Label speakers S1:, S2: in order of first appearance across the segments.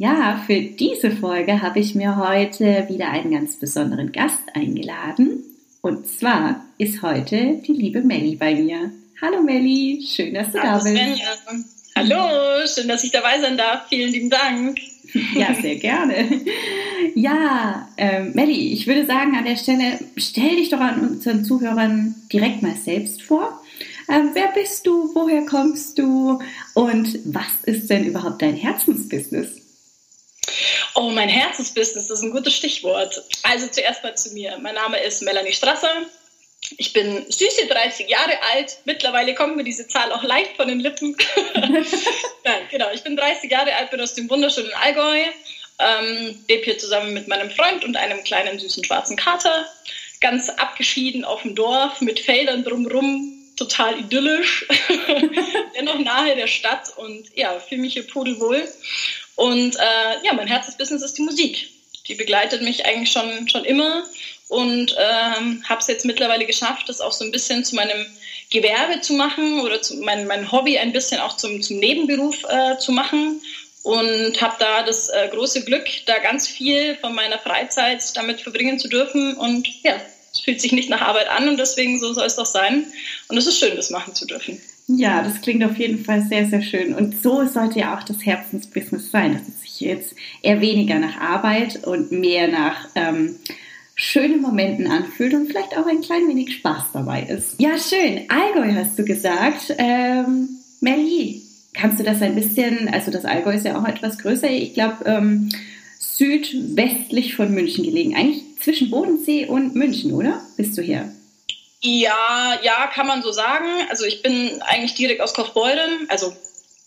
S1: Ja, für diese Folge habe ich mir heute wieder einen ganz besonderen Gast eingeladen. Und zwar ist heute die liebe Melli bei mir. Hallo Melli, schön, dass du Hallo, da bist. Svenja.
S2: Hallo, schön, dass ich dabei sein darf. Vielen lieben Dank.
S1: Ja, sehr gerne. Ja, ähm, Melli, ich würde sagen, an der Stelle stell dich doch an unseren Zuhörern direkt mal selbst vor. Ähm, wer bist du? Woher kommst du? Und was ist denn überhaupt dein Herzensbusiness?
S2: Oh, mein Herzensbusiness, das ist ein gutes Stichwort. Also zuerst mal zu mir. Mein Name ist Melanie Strasser. Ich bin süße 30 Jahre alt. Mittlerweile kommt mir diese Zahl auch leicht von den Lippen. Nein, genau. Ich bin 30 Jahre alt, bin aus dem wunderschönen Allgäu. Ähm, lebe hier zusammen mit meinem Freund und einem kleinen süßen schwarzen Kater. Ganz abgeschieden auf dem Dorf mit Feldern drumherum. Total idyllisch. Dennoch nahe der Stadt und ja, fühle mich hier pudelwohl. Und äh, ja, mein Herzensbusiness ist die Musik. Die begleitet mich eigentlich schon, schon immer und ähm, habe es jetzt mittlerweile geschafft, das auch so ein bisschen zu meinem Gewerbe zu machen oder zu mein, mein Hobby ein bisschen auch zum, zum Nebenberuf äh, zu machen und habe da das äh, große Glück, da ganz viel von meiner Freizeit damit verbringen zu dürfen und ja, es fühlt sich nicht nach Arbeit an und deswegen so soll es doch sein und es ist schön, das machen zu dürfen.
S1: Ja, das klingt auf jeden Fall sehr, sehr schön. Und so sollte ja auch das Herzensbusiness sein, dass es sich jetzt eher weniger nach Arbeit und mehr nach ähm, schönen Momenten anfühlt und vielleicht auch ein klein wenig Spaß dabei ist. Ja, schön. Allgäu hast du gesagt. Ähm, Melli, kannst du das ein bisschen, also das Allgäu ist ja auch etwas größer, ich glaube ähm, südwestlich von München gelegen. Eigentlich zwischen Bodensee und München, oder? Bist du hier?
S2: Ja, ja, kann man so sagen. Also ich bin eigentlich direkt aus Kaufbeuren, also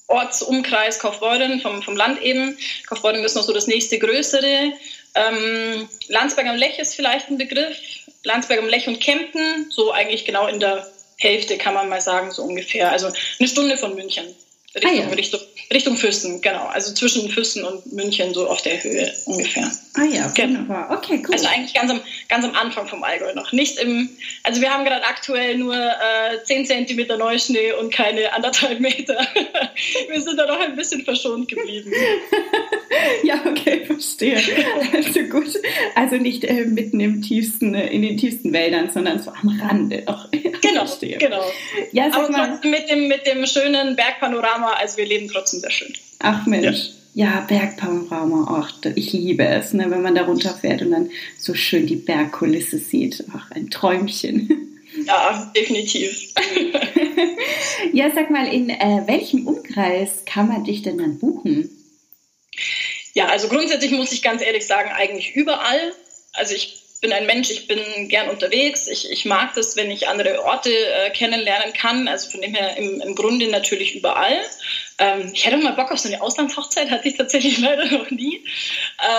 S2: Ortsumkreis Kaufbeuren vom, vom Land eben. Kaufbeuren ist noch so das nächste größere. Ähm, Landsberg am Lech ist vielleicht ein Begriff. Landsberg am Lech und Kempten, so eigentlich genau in der Hälfte kann man mal sagen, so ungefähr. Also eine Stunde von München. Richtung, ah, ja. Richtung, Richtung Füssen, genau. Also zwischen Füssen und München, so auf der Höhe ungefähr.
S1: Ah ja, genau. wunderbar. Okay,
S2: cool. Also eigentlich ganz am, ganz am Anfang vom Allgäu noch. Nicht im, also wir haben gerade aktuell nur äh, 10 Zentimeter Neuschnee und keine anderthalb Meter. wir sind da noch ein bisschen verschont geblieben.
S1: ja, okay, verstehe. Also gut. Also nicht äh, mitten im tiefsten, äh, in den tiefsten Wäldern, sondern so am Rande noch.
S2: genau, verstehe. genau. Ja, sag Aber mal, mit dem, mit dem schönen Bergpanorama Bergpanorama, also wir leben trotzdem sehr schön.
S1: Ach Mensch. Ja. ja, Bergpanorama, ach, ich liebe es, ne, wenn man da runterfährt und dann so schön die Bergkulisse sieht. Ach, ein Träumchen.
S2: Ja, definitiv.
S1: ja, sag mal, in äh, welchem Umkreis kann man dich denn dann buchen?
S2: Ja, also grundsätzlich muss ich ganz ehrlich sagen, eigentlich überall. Also ich bin ein Mensch, ich bin gern unterwegs. Ich, ich mag das, wenn ich andere Orte äh, kennenlernen kann. Also von dem her im, im Grunde natürlich überall. Ähm, ich hätte mal Bock auf so eine Auslandshochzeit, hatte ich tatsächlich leider noch nie.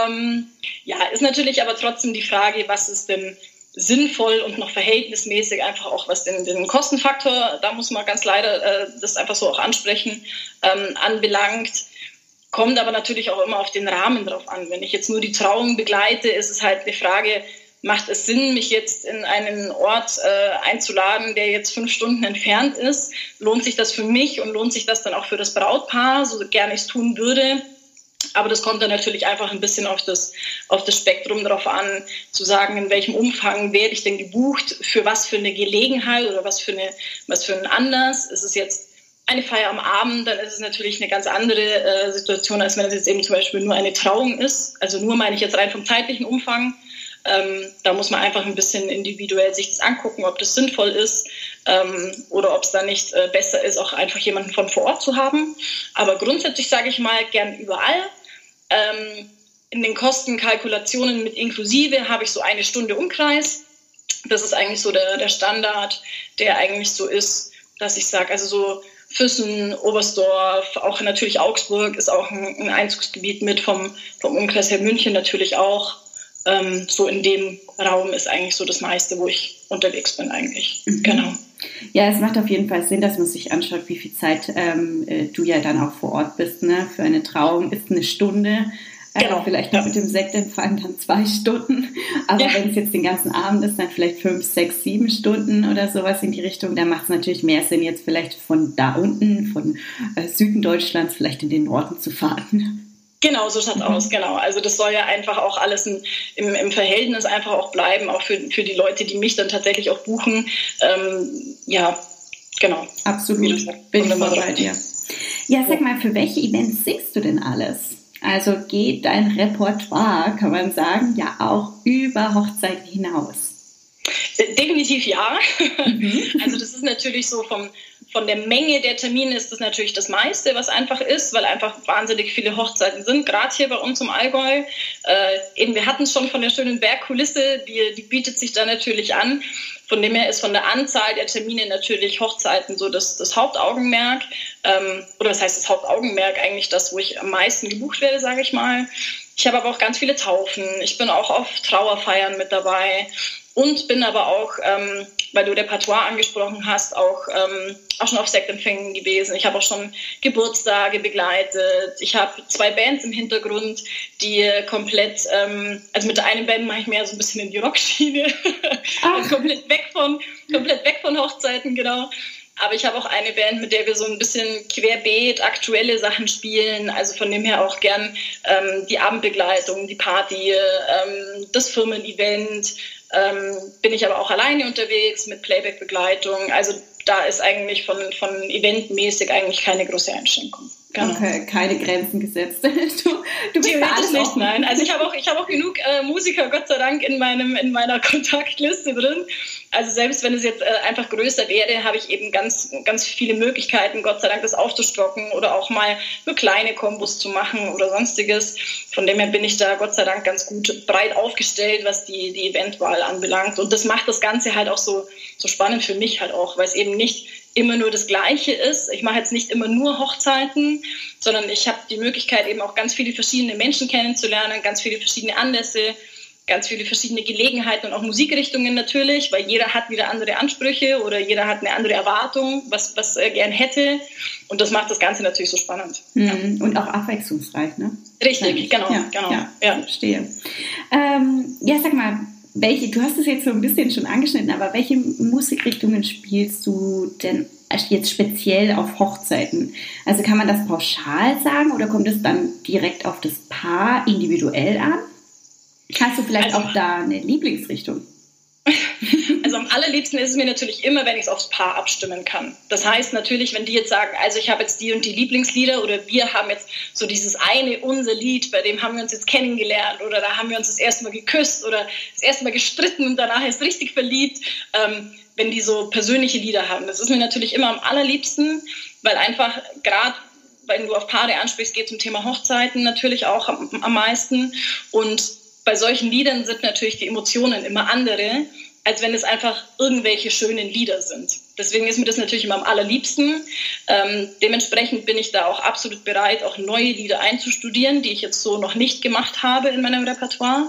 S2: Ähm, ja, ist natürlich aber trotzdem die Frage, was ist denn sinnvoll und noch verhältnismäßig einfach auch was den, den Kostenfaktor, da muss man ganz leider äh, das einfach so auch ansprechen, ähm, anbelangt. Kommt aber natürlich auch immer auf den Rahmen drauf an. Wenn ich jetzt nur die Trauung begleite, ist es halt eine Frage, macht es Sinn, mich jetzt in einen Ort äh, einzuladen, der jetzt fünf Stunden entfernt ist? Lohnt sich das für mich und lohnt sich das dann auch für das Brautpaar, so gerne ich es tun würde? Aber das kommt dann natürlich einfach ein bisschen auf das, auf das Spektrum drauf an, zu sagen, in welchem Umfang werde ich denn gebucht, für was für eine Gelegenheit oder was für, eine, was für einen Anlass. Ist es jetzt eine Feier am Abend, dann ist es natürlich eine ganz andere äh, Situation, als wenn es jetzt eben zum Beispiel nur eine Trauung ist. Also nur meine ich jetzt rein vom zeitlichen Umfang. Ähm, da muss man einfach ein bisschen individuell sich das angucken, ob das sinnvoll ist ähm, oder ob es da nicht äh, besser ist, auch einfach jemanden von vor Ort zu haben. Aber grundsätzlich sage ich mal gern überall. Ähm, in den Kostenkalkulationen mit inklusive habe ich so eine Stunde Umkreis. Das ist eigentlich so der, der Standard, der eigentlich so ist, dass ich sage, also so Füssen, Oberstdorf, auch natürlich Augsburg ist auch ein, ein Einzugsgebiet mit vom, vom Umkreis her München natürlich auch. Ähm, so in dem Raum ist eigentlich so das meiste, wo ich unterwegs bin eigentlich. Mhm. Genau.
S1: Ja, es macht auf jeden Fall Sinn, dass man sich anschaut, wie viel Zeit ähm, äh, du ja dann auch vor Ort bist. Ne? Für eine Trauung ist eine Stunde. Äh, genau. Äh, vielleicht noch ja. mit dem Sektempfang dann zwei Stunden. Aber ja. wenn es jetzt den ganzen Abend ist, dann vielleicht fünf, sechs, sieben Stunden oder sowas in die Richtung. Da macht es natürlich mehr Sinn, jetzt vielleicht von da unten, von äh, Süden Deutschlands, vielleicht in den Norden zu fahren.
S2: Genau, so schaut mhm. aus, genau. Also das soll ja einfach auch alles in, im, im, Verhältnis einfach auch bleiben, auch für, für die Leute, die mich dann tatsächlich auch buchen. Ähm, ja, genau.
S1: Absolut, bin ich voll bei dir. Ja, sag mal, für welche Events singst du denn alles? Also geht dein Repertoire, kann man sagen, ja auch über Hochzeiten hinaus?
S2: Äh, definitiv ja. Mhm. Also das ist natürlich so vom, von der Menge der Termine ist das natürlich das meiste, was einfach ist, weil einfach wahnsinnig viele Hochzeiten sind, gerade hier bei uns im Allgäu. Äh, eben, wir hatten es schon von der schönen Bergkulisse, die, die bietet sich da natürlich an. Von dem her ist von der Anzahl der Termine natürlich Hochzeiten so das, das Hauptaugenmerk. Ähm, oder was heißt das Hauptaugenmerk? Eigentlich das, wo ich am meisten gebucht werde, sage ich mal. Ich habe aber auch ganz viele Taufen. Ich bin auch auf Trauerfeiern mit dabei und bin aber auch, ähm, weil du Repertoire angesprochen hast, auch, ähm, auch schon auf Sektempfängen gewesen. Ich habe auch schon Geburtstage begleitet. Ich habe zwei Bands im Hintergrund, die komplett, ähm, also mit der einen Band mache ich mehr so ein bisschen in die Rockschiene, also komplett weg von, komplett weg von Hochzeiten, genau. Aber ich habe auch eine Band, mit der wir so ein bisschen querbeet aktuelle Sachen spielen. Also von dem her auch gern ähm, die Abendbegleitung, die Party, ähm, das Firmen-Event, ähm, bin ich aber auch alleine unterwegs mit Playback-Begleitung. Also da ist eigentlich von, von eventmäßig eigentlich keine große Einschränkung.
S1: Genau. Okay, keine Grenzen gesetzt.
S2: Du, du bist alles nicht, nein. Also ich habe auch, ich habe auch genug äh, Musiker, Gott sei Dank, in meinem, in meiner Kontaktliste drin. Also selbst wenn es jetzt äh, einfach größer wäre, habe ich eben ganz, ganz viele Möglichkeiten, Gott sei Dank, das aufzustocken oder auch mal nur kleine Kombos zu machen oder sonstiges. Von dem her bin ich da Gott sei Dank ganz gut breit aufgestellt, was die, die Eventwahl anbelangt. Und das macht das Ganze halt auch so, so spannend für mich halt auch, weil es eben nicht immer nur das Gleiche ist. Ich mache jetzt nicht immer nur Hochzeiten, sondern ich habe die Möglichkeit, eben auch ganz viele verschiedene Menschen kennenzulernen, ganz viele verschiedene Anlässe, ganz viele verschiedene Gelegenheiten und auch Musikrichtungen natürlich, weil jeder hat wieder andere Ansprüche oder jeder hat eine andere Erwartung, was, was er gern hätte. Und das macht das Ganze natürlich so spannend.
S1: Mhm. Und auch abwechslungsreich, ne?
S2: Richtig, genau, ja, genau.
S1: Ja, ja. verstehe. Ähm, ja, sag mal, welche, du hast es jetzt so ein bisschen schon angeschnitten, aber welche Musikrichtungen spielst du denn jetzt speziell auf Hochzeiten? Also kann man das pauschal sagen oder kommt es dann direkt auf das Paar individuell an? Hast du vielleicht also, auch da eine Lieblingsrichtung?
S2: Also allerliebsten ist es mir natürlich immer, wenn ich es aufs Paar abstimmen kann. Das heißt natürlich, wenn die jetzt sagen, also ich habe jetzt die und die Lieblingslieder oder wir haben jetzt so dieses eine unser Lied, bei dem haben wir uns jetzt kennengelernt oder da haben wir uns das erste Mal geküsst oder das erste Mal gestritten und danach ist richtig verliebt, ähm, wenn die so persönliche Lieder haben. Das ist mir natürlich immer am allerliebsten, weil einfach gerade wenn du auf Paare ansprichst, geht es um Thema Hochzeiten natürlich auch am, am meisten und bei solchen Liedern sind natürlich die Emotionen immer andere, als wenn es einfach irgendwelche schönen Lieder sind. Deswegen ist mir das natürlich immer am allerliebsten. Ähm, dementsprechend bin ich da auch absolut bereit, auch neue Lieder einzustudieren, die ich jetzt so noch nicht gemacht habe in meinem Repertoire.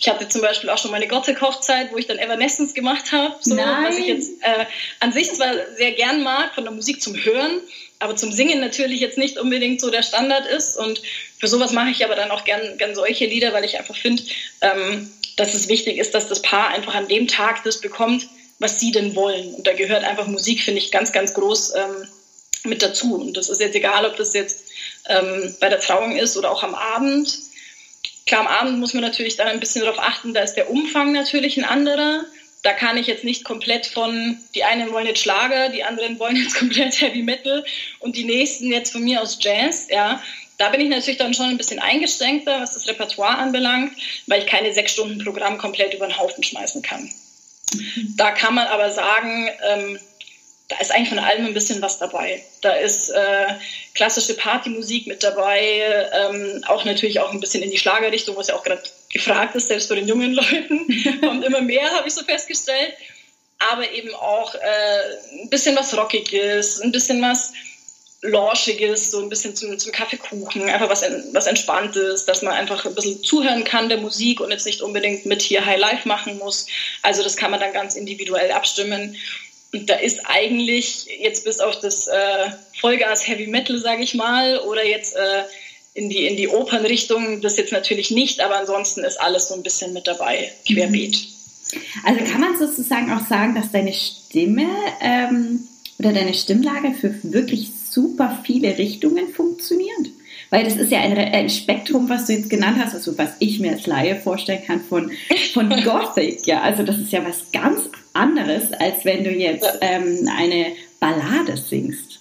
S2: Ich hatte zum Beispiel auch schon meine Gothic-Hochzeit, wo ich dann Evanescence gemacht habe, so, was ich jetzt äh, an sich zwar sehr gern mag, von der Musik zum Hören, aber zum Singen natürlich jetzt nicht unbedingt so der Standard ist. Und für sowas mache ich aber dann auch gern, gern solche Lieder, weil ich einfach finde, ähm, dass es wichtig ist, dass das Paar einfach an dem Tag das bekommt, was sie denn wollen. Und da gehört einfach Musik, finde ich, ganz, ganz groß ähm, mit dazu. Und das ist jetzt egal, ob das jetzt ähm, bei der Trauung ist oder auch am Abend. Klar, am Abend muss man natürlich dann ein bisschen darauf achten, da ist der Umfang natürlich ein anderer da kann ich jetzt nicht komplett von, die einen wollen jetzt Schlager, die anderen wollen jetzt komplett Heavy Metal und die nächsten jetzt von mir aus Jazz, ja. Da bin ich natürlich dann schon ein bisschen eingeschränkter, was das Repertoire anbelangt, weil ich keine sechs Stunden Programm komplett über den Haufen schmeißen kann. Da kann man aber sagen, ähm, da ist eigentlich von allem ein bisschen was dabei. Da ist äh, klassische Partymusik mit dabei, ähm, auch natürlich auch ein bisschen in die Schlagerrichtung, was ja auch gerade gefragt ist, selbst bei den jungen Leuten. Kommt immer mehr, habe ich so festgestellt. Aber eben auch äh, ein bisschen was Rockiges, ein bisschen was, Launchiges, so ein bisschen zum, zum Kaffeekuchen, einfach was, was Entspanntes, dass man einfach ein bisschen zuhören kann der Musik und jetzt nicht unbedingt mit hier High Life machen muss. Also das kann man dann ganz individuell abstimmen. Und da ist eigentlich jetzt bis auf das äh, Vollgas Heavy Metal, sage ich mal, oder jetzt äh, in die, in die Opernrichtung, das jetzt natürlich nicht, aber ansonsten ist alles so ein bisschen mit dabei, querbeet.
S1: Also kann man sozusagen auch sagen, dass deine Stimme ähm, oder deine Stimmlage für wirklich super viele Richtungen funktioniert? Weil das ist ja ein, ein, Spektrum, was du jetzt genannt hast, also was ich mir als Laie vorstellen kann von, von Gothic. Ja, also das ist ja was ganz anderes, als wenn du jetzt ähm, eine Ballade singst.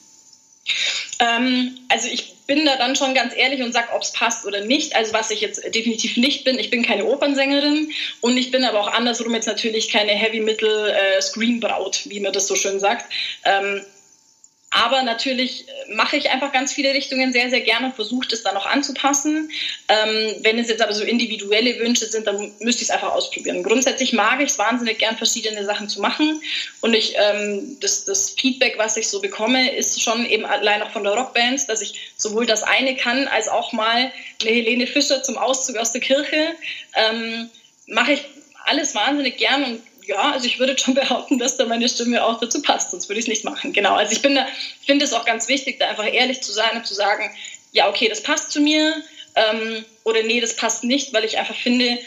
S2: Ähm, also ich bin da dann schon ganz ehrlich und sage, ob es passt oder nicht. Also was ich jetzt definitiv nicht bin, ich bin keine Opernsängerin und ich bin aber auch andersrum jetzt natürlich keine Heavy-Metal-Scream-Braut, äh, wie man das so schön sagt. Ähm, aber natürlich äh, mache ich einfach ganz viele Richtungen sehr, sehr gerne und versuche das dann auch anzupassen. Ähm, wenn es jetzt aber so individuelle Wünsche sind, dann müsste ich es einfach ausprobieren. Grundsätzlich mag ich es wahnsinnig gern, verschiedene Sachen zu machen. Und ich, ähm, das, das Feedback, was ich so bekomme, ist schon eben allein auch von der Rockband, dass ich sowohl das eine kann, als auch mal eine Helene Fischer zum Auszug aus der Kirche. Ähm, mache ich alles wahnsinnig gern und ja, also ich würde schon behaupten, dass da meine Stimme auch dazu passt, sonst würde ich es nicht machen. Genau, also ich bin da, finde es auch ganz wichtig, da einfach ehrlich zu sein und zu sagen, ja, okay, das passt zu mir ähm, oder nee, das passt nicht, weil ich einfach finde,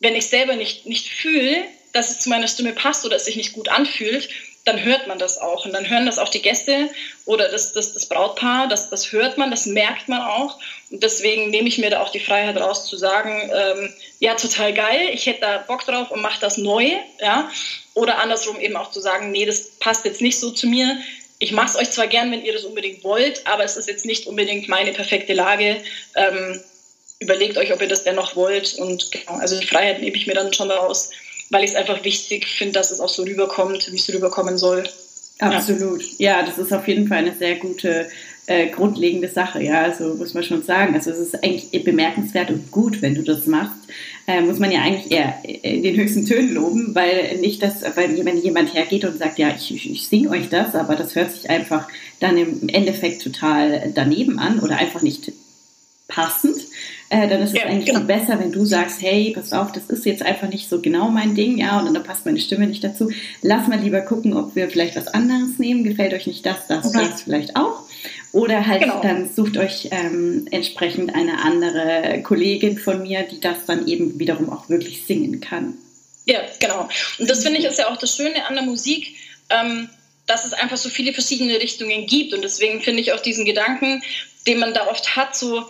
S2: wenn ich selber nicht, nicht fühle, dass es zu meiner Stimme passt oder es sich nicht gut anfühlt, dann hört man das auch. Und dann hören das auch die Gäste oder das, das, das Brautpaar, das, das hört man, das merkt man auch. Und deswegen nehme ich mir da auch die Freiheit raus zu sagen, ähm, ja, total geil, ich hätte da Bock drauf und mache das neu. Ja? Oder andersrum eben auch zu sagen, nee, das passt jetzt nicht so zu mir. Ich mache es euch zwar gern, wenn ihr das unbedingt wollt, aber es ist jetzt nicht unbedingt meine perfekte Lage. Ähm, überlegt euch, ob ihr das dennoch wollt. Und genau, also die Freiheit nehme ich mir dann schon raus weil ich es einfach wichtig finde, dass es auch so rüberkommt, wie es rüberkommen soll.
S1: Absolut. Ja. ja, das ist auf jeden Fall eine sehr gute äh, grundlegende Sache, ja, also muss man schon sagen. Also es ist eigentlich bemerkenswert und gut, wenn du das machst. Äh, muss man ja eigentlich eher in den höchsten Tönen loben, weil nicht das, weil wenn jemand hergeht und sagt, ja, ich, ich, ich singe euch das, aber das hört sich einfach dann im Endeffekt total daneben an oder einfach nicht passend, äh, dann ist es ja, eigentlich genau. besser, wenn du sagst, hey, pass auf, das ist jetzt einfach nicht so genau mein Ding, ja, und dann passt meine Stimme nicht dazu. Lass mal lieber gucken, ob wir vielleicht was anderes nehmen. Gefällt euch nicht das, das, okay. das vielleicht auch. Oder halt genau. dann sucht euch ähm, entsprechend eine andere Kollegin von mir, die das dann eben wiederum auch wirklich singen kann.
S2: Ja, genau. Und das finde ich ist ja auch das Schöne an der Musik. Ähm, dass es einfach so viele verschiedene Richtungen gibt. Und deswegen finde ich auch diesen Gedanken, den man da oft hat, so,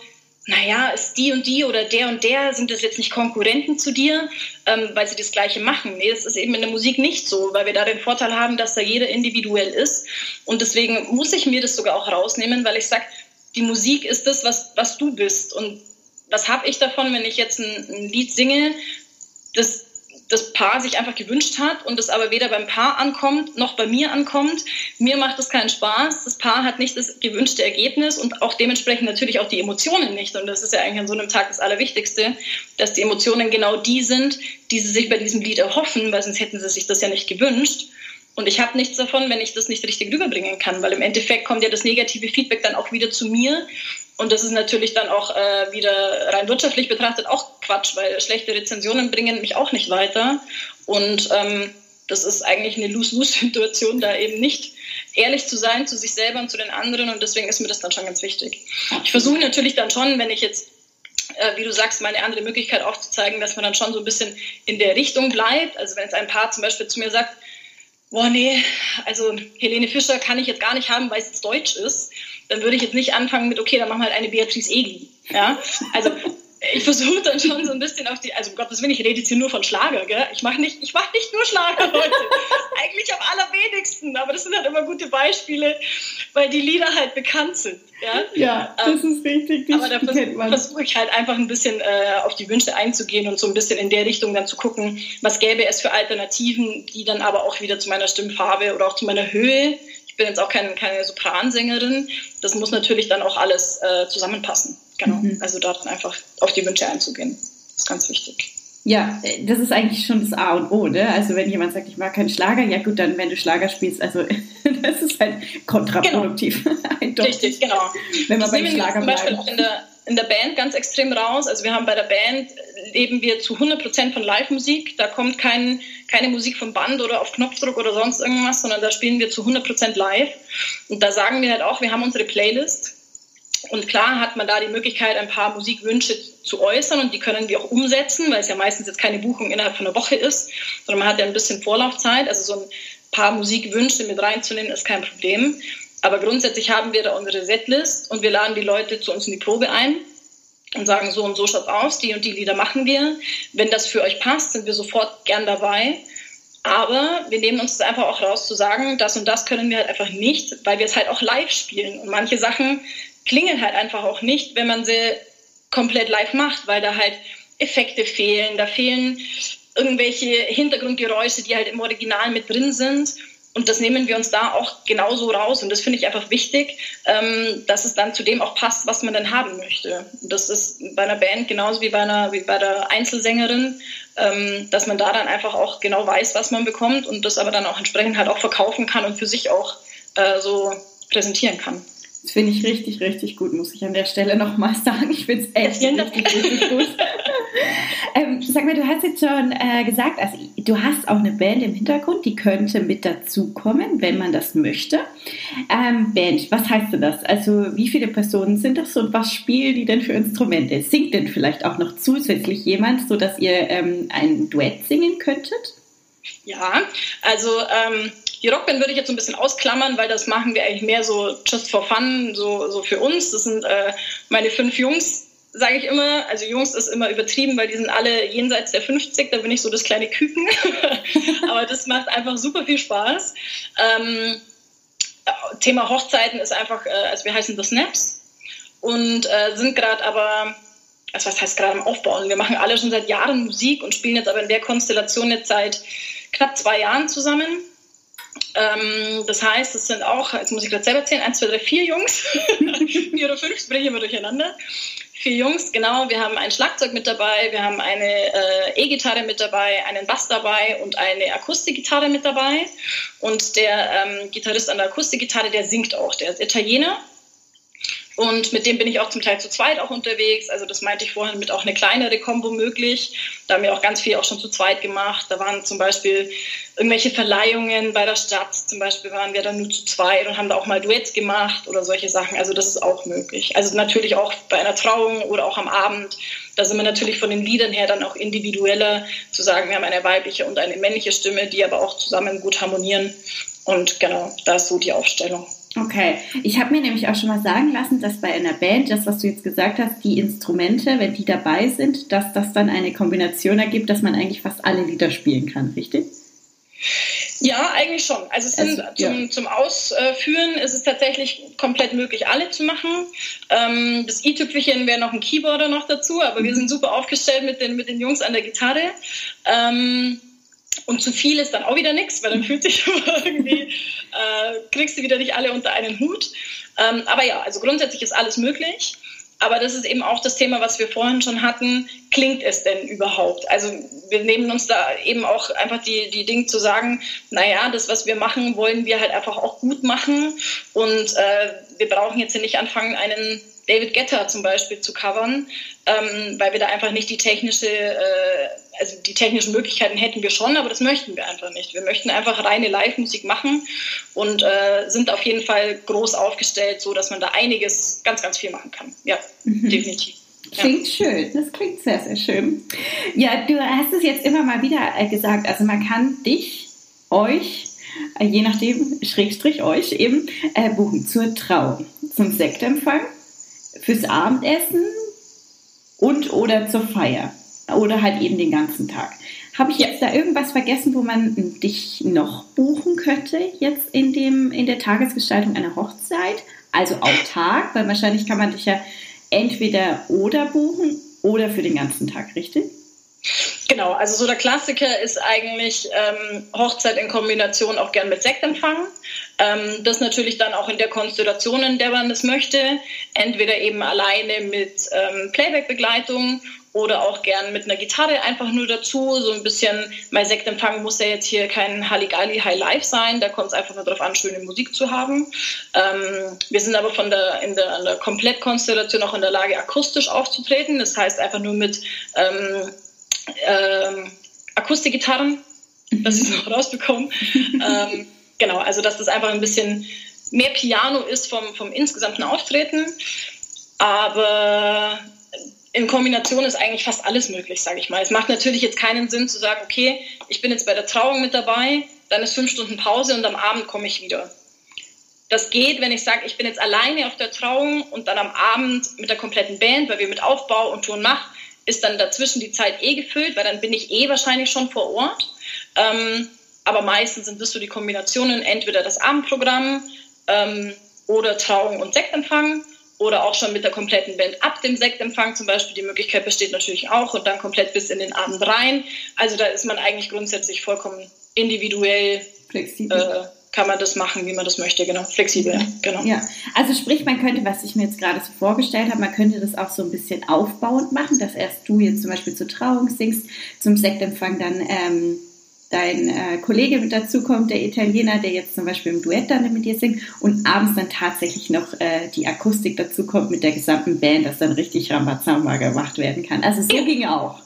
S2: naja, ist die und die oder der und der, sind das jetzt nicht Konkurrenten zu dir, ähm, weil sie das Gleiche machen? Nee, das ist eben in der Musik nicht so, weil wir da den Vorteil haben, dass da jeder individuell ist. Und deswegen muss ich mir das sogar auch rausnehmen, weil ich sage, die Musik ist das, was, was du bist. Und was habe ich davon, wenn ich jetzt ein, ein Lied singe, das das Paar sich einfach gewünscht hat und es aber weder beim Paar ankommt noch bei mir ankommt. Mir macht es keinen Spaß. Das Paar hat nicht das gewünschte Ergebnis und auch dementsprechend natürlich auch die Emotionen nicht. Und das ist ja eigentlich an so einem Tag das Allerwichtigste, dass die Emotionen genau die sind, die sie sich bei diesem Lied erhoffen, weil sonst hätten sie sich das ja nicht gewünscht. Und ich habe nichts davon, wenn ich das nicht richtig rüberbringen kann, weil im Endeffekt kommt ja das negative Feedback dann auch wieder zu mir und das ist natürlich dann auch äh, wieder rein wirtschaftlich betrachtet auch Quatsch, weil schlechte Rezensionen bringen mich auch nicht weiter. Und ähm, das ist eigentlich eine Lose-Lose-Situation, da eben nicht ehrlich zu sein zu sich selber und zu den anderen. Und deswegen ist mir das dann schon ganz wichtig. Ich versuche natürlich dann schon, wenn ich jetzt, äh, wie du sagst, meine andere Möglichkeit aufzuzeigen, dass man dann schon so ein bisschen in der Richtung bleibt. Also wenn jetzt ein Paar zum Beispiel zu mir sagt, boah, nee, also Helene Fischer kann ich jetzt gar nicht haben, weil es jetzt Deutsch ist, dann würde ich jetzt nicht anfangen mit, okay, dann machen wir halt eine Beatrice Egli. Ja? Also ich versuche dann schon so ein bisschen auf die, also um Gottes Willen, ich rede jetzt hier nur von Schlager, gell? Ich mache nicht, ich mach nicht nur Schlager, Leute. Eigentlich am allerwenigsten, aber das sind halt immer gute Beispiele, weil die Lieder halt bekannt sind. Ja,
S1: ja das ähm, ist richtig.
S2: aber da versuche ich halt einfach ein bisschen äh, auf die Wünsche einzugehen und so ein bisschen in der Richtung dann zu gucken, was gäbe es für Alternativen, die dann aber auch wieder zu meiner Stimmfarbe oder auch zu meiner Höhe ich bin jetzt auch keine, keine Sopransängerin. Das muss natürlich dann auch alles äh, zusammenpassen. Genau. Mhm. Also da dann einfach auf die Wünsche einzugehen. Das ist ganz wichtig.
S1: Ja, das ist eigentlich schon das A und O, ne? Also wenn jemand sagt, ich mag keinen Schlager, ja gut, dann wenn du Schlager spielst, also das ist halt kontraproduktiv.
S2: Genau. Richtig, genau. Wenn man das beim Schlager zum Beispiel auch in der, in der Band ganz extrem raus. Also wir haben bei der Band, leben wir zu 100% von Live-Musik. Da kommt kein, keine Musik vom Band oder auf Knopfdruck oder sonst irgendwas, sondern da spielen wir zu 100% live. Und da sagen wir halt auch, wir haben unsere Playlist und klar hat man da die Möglichkeit, ein paar Musikwünsche zu äußern und die können wir auch umsetzen, weil es ja meistens jetzt keine Buchung innerhalb von einer Woche ist, sondern man hat ja ein bisschen Vorlaufzeit. Also so ein paar Musikwünsche mit reinzunehmen ist kein Problem. Aber grundsätzlich haben wir da unsere Setlist und wir laden die Leute zu uns in die Probe ein und sagen, so und so schaut aus, die und die Lieder machen wir. Wenn das für euch passt, sind wir sofort gern dabei. Aber wir nehmen uns das einfach auch raus zu sagen, das und das können wir halt einfach nicht, weil wir es halt auch live spielen. Und manche Sachen klingen halt einfach auch nicht, wenn man sie komplett live macht, weil da halt Effekte fehlen, da fehlen irgendwelche Hintergrundgeräusche, die halt im Original mit drin sind. Und das nehmen wir uns da auch genauso raus. Und das finde ich einfach wichtig, ähm, dass es dann zu dem auch passt, was man dann haben möchte. Und das ist bei einer Band genauso wie bei, einer, wie bei der Einzelsängerin, ähm, dass man da dann einfach auch genau weiß, was man bekommt und das aber dann auch entsprechend halt auch verkaufen kann und für sich auch äh, so präsentieren kann.
S1: Das finde ich richtig, richtig gut, muss ich an der Stelle nochmal sagen. Ich finde es echt richtig, richtig gut. sag mal, du hast jetzt schon äh, gesagt, also du hast auch eine Band im Hintergrund, die könnte mit dazukommen, wenn man das möchte. Ähm, Band, was heißt denn das? Also wie viele Personen sind das und was spielen die denn für Instrumente? Singt denn vielleicht auch noch zusätzlich jemand, sodass ihr ähm, ein Duett singen könntet?
S2: Ja, also ähm, die Rockband würde ich jetzt so ein bisschen ausklammern, weil das machen wir eigentlich mehr so just for fun, so, so für uns. Das sind äh, meine fünf Jungs, sage ich immer. Also Jungs ist immer übertrieben, weil die sind alle jenseits der 50, da bin ich so das kleine Küken. Aber das macht einfach super viel Spaß. Ähm, Thema Hochzeiten ist einfach, äh, also wir heißen The Snaps und äh, sind gerade aber also was heißt gerade am Aufbauen? Wir machen alle schon seit Jahren Musik und spielen jetzt aber in der Konstellation jetzt seit knapp zwei Jahren zusammen. Ähm, das heißt, es sind auch, jetzt muss ich gerade selber zählen, eins, zwei, drei, vier Jungs. vier oder fünf, bringe ich immer durcheinander. Vier Jungs, genau. Wir haben ein Schlagzeug mit dabei, wir haben eine äh, E-Gitarre mit dabei, einen Bass dabei und eine Akustikgitarre mit dabei. Und der ähm, Gitarrist an der Akustikgitarre, der singt auch. Der ist Italiener und mit dem bin ich auch zum Teil zu zweit auch unterwegs. Also das meinte ich vorhin mit auch eine kleinere Kombo möglich. Da haben wir auch ganz viel auch schon zu zweit gemacht. Da waren zum Beispiel irgendwelche Verleihungen bei der Stadt. Zum Beispiel waren wir dann nur zu zweit und haben da auch mal Duets gemacht oder solche Sachen. Also das ist auch möglich. Also natürlich auch bei einer Trauung oder auch am Abend. Da sind wir natürlich von den Liedern her dann auch individueller zu sagen, wir haben eine weibliche und eine männliche Stimme, die aber auch zusammen gut harmonieren. Und genau, da ist so die Aufstellung.
S1: Okay, ich habe mir nämlich auch schon mal sagen lassen, dass bei einer Band, das, was du jetzt gesagt hast, die Instrumente, wenn die dabei sind, dass das dann eine Kombination ergibt, dass man eigentlich fast alle Lieder spielen kann, richtig?
S2: Ja, eigentlich schon. Also, es sind, also, zum, ja. zum, Ausführen ist es tatsächlich komplett möglich, alle zu machen. Ähm, das i-Tüpfelchen wäre noch ein Keyboarder noch dazu, aber mhm. wir sind super aufgestellt mit den, mit den Jungs an der Gitarre. Ähm, und zu viel ist dann auch wieder nichts, weil dann fühlt sich irgendwie, äh, kriegst du wieder nicht alle unter einen Hut. Ähm, aber ja, also grundsätzlich ist alles möglich. Aber das ist eben auch das Thema, was wir vorhin schon hatten. Klingt es denn überhaupt? Also wir nehmen uns da eben auch einfach die, die Dinge zu sagen, naja, das, was wir machen, wollen wir halt einfach auch gut machen. Und äh, wir brauchen jetzt nicht anfangen, einen David Getter zum Beispiel zu covern, ähm, weil wir da einfach nicht die technische, äh, also die technischen Möglichkeiten hätten wir schon, aber das möchten wir einfach nicht. Wir möchten einfach reine Live-Musik machen und äh, sind auf jeden Fall groß aufgestellt, so dass man da einiges, ganz, ganz viel machen kann. Ja, mhm. definitiv.
S1: Klingt ja. schön, das klingt sehr, sehr schön. Ja, du hast es jetzt immer mal wieder äh, gesagt, also man kann dich, euch, äh, je nachdem, Schrägstrich euch eben, äh, buchen zur Trauung, zum Sektempfang fürs Abendessen und oder zur Feier oder halt eben den ganzen Tag. Habe ich jetzt da irgendwas vergessen, wo man dich noch buchen könnte jetzt in, dem, in der Tagesgestaltung einer Hochzeit? Also autark, weil wahrscheinlich kann man dich ja entweder oder buchen oder für den ganzen Tag, richtig?
S2: Genau, also so der Klassiker ist eigentlich ähm, Hochzeit in Kombination auch gern mit Sektempfang. Ähm, das natürlich dann auch in der Konstellation, in der man das möchte. Entweder eben alleine mit ähm, Playback-Begleitung oder auch gern mit einer Gitarre einfach nur dazu. So ein bisschen, mein Sektempfang muss ja jetzt hier kein Halligalli High Life sein, da kommt es einfach nur darauf an, schöne Musik zu haben. Ähm, wir sind aber von der, in der, in der Komplettkonstellation auch in der Lage, akustisch aufzutreten. Das heißt einfach nur mit ähm, ähm, Akustikgitarren, dass ich noch rausbekomme. ähm, genau, also dass das einfach ein bisschen mehr Piano ist vom, vom insgesamten Auftreten. Aber in Kombination ist eigentlich fast alles möglich, sage ich mal. Es macht natürlich jetzt keinen Sinn zu sagen, okay, ich bin jetzt bei der Trauung mit dabei, dann ist fünf Stunden Pause und am Abend komme ich wieder. Das geht, wenn ich sage, ich bin jetzt alleine auf der Trauung und dann am Abend mit der kompletten Band, weil wir mit Aufbau und Ton machen, ist dann dazwischen die Zeit eh gefüllt, weil dann bin ich eh wahrscheinlich schon vor Ort. Ähm, aber meistens sind das so die Kombinationen, entweder das Abendprogramm ähm, oder Trauung und Sektempfang oder auch schon mit der kompletten Band ab dem Sektempfang zum Beispiel. Die Möglichkeit besteht natürlich auch und dann komplett bis in den Abend rein. Also da ist man eigentlich grundsätzlich vollkommen individuell. Flexibel. Äh, kann man das machen, wie man das möchte, genau, flexibel, genau.
S1: Ja, also sprich, man könnte, was ich mir jetzt gerade so vorgestellt habe, man könnte das auch so ein bisschen aufbauend machen, dass erst du jetzt zum Beispiel zur Trauung singst, zum Sektempfang dann ähm, dein äh, Kollege mit dazukommt, der Italiener, der jetzt zum Beispiel im Duett dann mit dir singt und abends dann tatsächlich noch äh, die Akustik dazukommt mit der gesamten Band, dass dann richtig Rambazamba gemacht werden kann. Also so ging auch.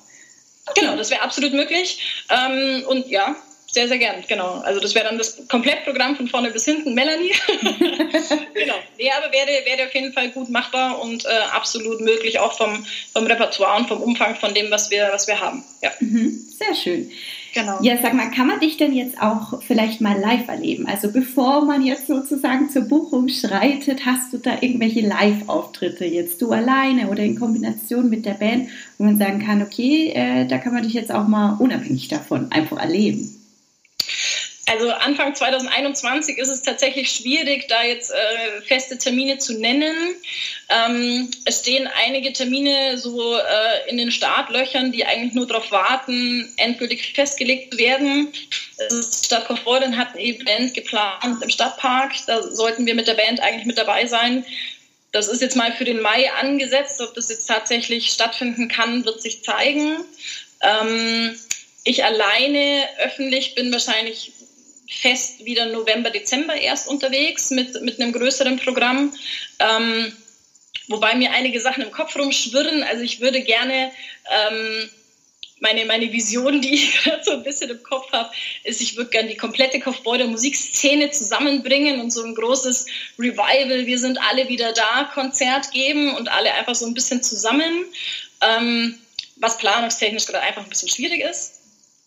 S2: Genau, das wäre absolut möglich. Ähm, und ja, sehr, sehr gern, genau. Also das wäre dann das Komplettprogramm von vorne bis hinten, Melanie. genau. Ja, aber wäre, wäre auf jeden Fall gut machbar und äh, absolut möglich, auch vom, vom Repertoire und vom Umfang von dem, was wir, was wir haben. Ja.
S1: Mhm, sehr schön. Genau. Ja, sag mal, kann man dich denn jetzt auch vielleicht mal live erleben? Also bevor man jetzt sozusagen zur Buchung schreitet, hast du da irgendwelche Live-Auftritte jetzt du alleine oder in Kombination mit der Band, wo man sagen kann, okay, äh, da kann man dich jetzt auch mal unabhängig davon einfach erleben?
S2: Also Anfang 2021 ist es tatsächlich schwierig, da jetzt äh, feste Termine zu nennen. Ähm, es stehen einige Termine so äh, in den Startlöchern, die eigentlich nur darauf warten, endgültig festgelegt zu werden. Stadt Kaufbeuren hat ein Event geplant im Stadtpark. Da sollten wir mit der Band eigentlich mit dabei sein. Das ist jetzt mal für den Mai angesetzt. Ob das jetzt tatsächlich stattfinden kann, wird sich zeigen. Ähm, ich alleine öffentlich bin wahrscheinlich fest wieder November, Dezember erst unterwegs mit, mit einem größeren Programm. Ähm, wobei mir einige Sachen im Kopf rumschwirren. Also ich würde gerne ähm, meine, meine Vision, die ich gerade so ein bisschen im Kopf habe, ist, ich würde gerne die komplette Kaufbeuter Musikszene zusammenbringen und so ein großes Revival, wir sind alle wieder da, Konzert geben und alle einfach so ein bisschen zusammen, ähm, was planungstechnisch gerade einfach ein bisschen schwierig ist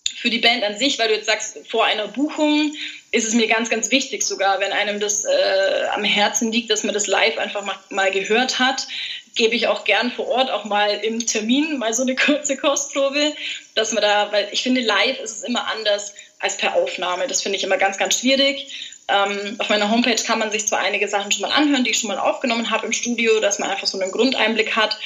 S2: für die Band an sich, weil du jetzt sagst, vor einer Buchung ist es mir ganz, ganz wichtig sogar, wenn einem das äh, am Herzen liegt, dass man das live einfach mal, mal gehört hat, gebe ich auch gern vor Ort auch mal im Termin mal so eine kurze Kostprobe, dass man da, weil ich finde, live ist es immer anders als per Aufnahme. Das finde ich immer ganz, ganz schwierig. Ähm, auf meiner Homepage kann man sich zwar einige Sachen schon mal anhören, die ich schon mal aufgenommen habe im Studio, dass man einfach so einen Grundeinblick hat,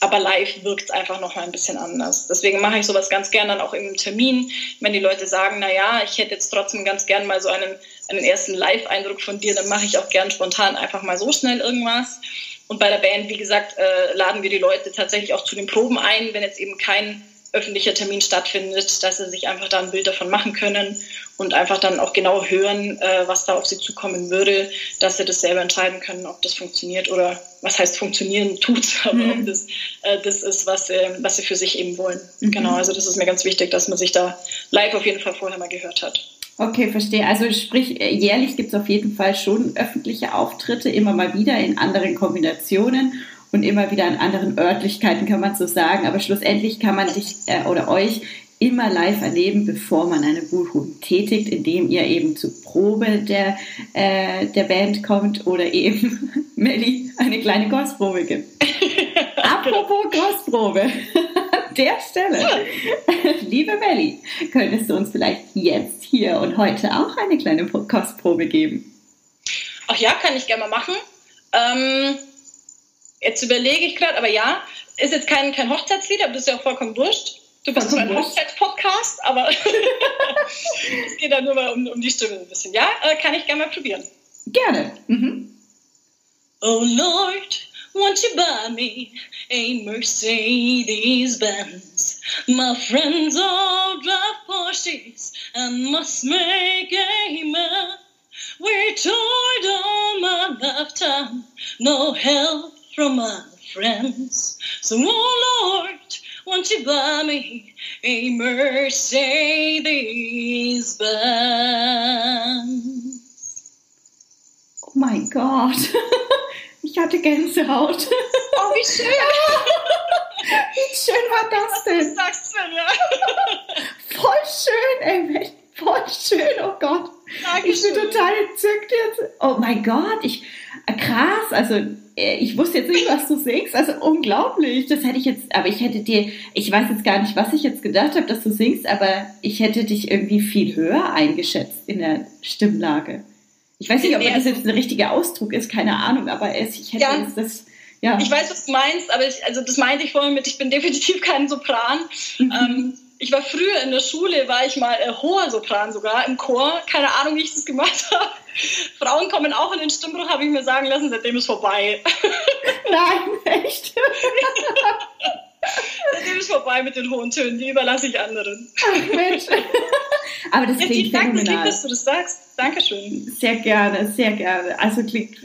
S2: aber live wirkt es einfach noch mal ein bisschen anders. Deswegen mache ich sowas ganz gern dann auch im Termin, wenn die Leute sagen, na ja, ich hätte jetzt trotzdem ganz gern mal so einen, einen ersten Live-Eindruck von dir, dann mache ich auch gern spontan einfach mal so schnell irgendwas. Und bei der Band, wie gesagt, äh, laden wir die Leute tatsächlich auch zu den Proben ein, wenn jetzt eben kein öffentlicher Termin stattfindet, dass sie sich einfach da ein Bild davon machen können und einfach dann auch genau hören, äh, was da auf sie zukommen würde, dass sie das selber entscheiden können, ob das funktioniert oder was heißt funktionieren tut, aber mhm. ob das äh, das ist, was, äh, was sie für sich eben wollen. Mhm. Genau, also das ist mir ganz wichtig, dass man sich da live auf jeden Fall vorher mal gehört hat.
S1: Okay, verstehe. Also sprich, äh, jährlich gibt es auf jeden Fall schon öffentliche Auftritte, immer mal wieder in anderen Kombinationen und immer wieder an anderen Örtlichkeiten, kann man so sagen. Aber schlussendlich kann man dich äh, oder euch immer live erleben, bevor man eine Buchung tätigt, indem ihr eben zur Probe der, äh, der Band kommt oder eben Melli eine kleine Kostprobe gibt. Apropos Kostprobe, an der Stelle, liebe Melli, könntest du uns vielleicht jetzt hier und heute auch eine kleine Kostprobe geben?
S2: Ach ja, kann ich gerne mal machen. Ähm Jetzt überlege ich gerade, aber ja, ist jetzt kein, kein Hochzeitslied, aber das ist ja auch vollkommen wurscht. Du bist zwar ein Hochzeitspodcast, aber es geht dann nur mal um, um die Stimme ein bisschen. Ja, äh, kann ich gerne mal probieren.
S1: Gerne. Mhm.
S2: Oh Lord, won't you buy me a Mercedes Benz? My friends all drive Porsches and must make a man. We're tired all my lifetime, no help from my friends. So, oh Lord, won't you buy me a Mercedes Benz?
S1: Oh mein Gott, ich hatte Gänsehaut.
S2: Oh, wie schön!
S1: wie schön war das denn?
S2: Was sagst du ja?
S1: Voll schön, ey, voll schön, oh Gott.
S2: Dankeschön.
S1: Ich bin total entzückt jetzt. Oh mein Gott, ich, krass, also äh, ich wusste jetzt nicht, was du singst, also unglaublich. Das hätte ich jetzt, aber ich hätte dir, ich weiß jetzt gar nicht, was ich jetzt gedacht habe, dass du singst, aber ich hätte dich irgendwie viel höher eingeschätzt in der Stimmlage. Ich weiß nicht, ob das jetzt ein richtiger Ausdruck ist, keine Ahnung, aber es, ich hätte
S2: Ja.
S1: jetzt das, ja.
S2: Ich weiß, was du meinst, aber ich, also das meinte ich vorhin mit, ich bin definitiv kein Sopran.
S1: Mhm.
S2: Ähm, ich war früher in der Schule, war ich mal äh, hoher Sopran sogar im Chor. Keine Ahnung, wie ich das gemacht habe. Frauen kommen auch in den Stimmbruch, habe ich mir sagen lassen, seitdem ist vorbei.
S1: Nein, echt.
S2: seitdem ist vorbei mit den hohen Tönen, die überlasse ich anderen.
S1: Ach Mensch. Aber das
S2: Ja,
S1: klingt
S2: vielen Dank,
S1: phänomenal.
S2: dass du das sagst. Dankeschön.
S1: Sehr gerne, sehr gerne. Also klingt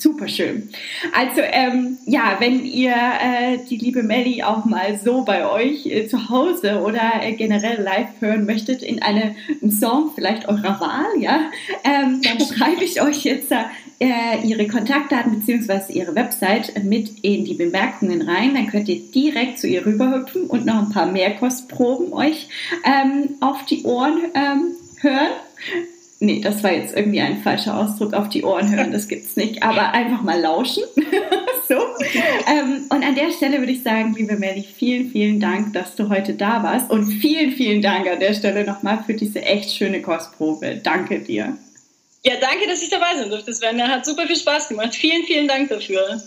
S1: super schön. Also ähm, ja, wenn ihr äh, die liebe Melli auch mal so bei euch äh, zu Hause oder äh, generell live hören möchtet in eine, einem Song vielleicht eurer Wahl, ja, ähm, dann schreibe ich euch jetzt äh, ihre Kontaktdaten bzw. ihre Website mit in die Bemerkungen rein. Dann könnt ihr direkt zu ihr rüberhüpfen und noch ein paar Mehrkostproben euch ähm, auf die Ohren ähm, hören. Nee, das war jetzt irgendwie ein falscher Ausdruck, auf die Ohren hören, das gibt's nicht, aber einfach mal lauschen. so. Ähm, und an der Stelle würde ich sagen, liebe Melli, vielen, vielen Dank, dass du heute da warst und vielen, vielen Dank an der Stelle nochmal für diese echt schöne Kostprobe. Danke dir.
S2: Ja, danke, dass ich dabei sein durfte. Sven, hat super viel Spaß gemacht. Vielen, vielen Dank dafür.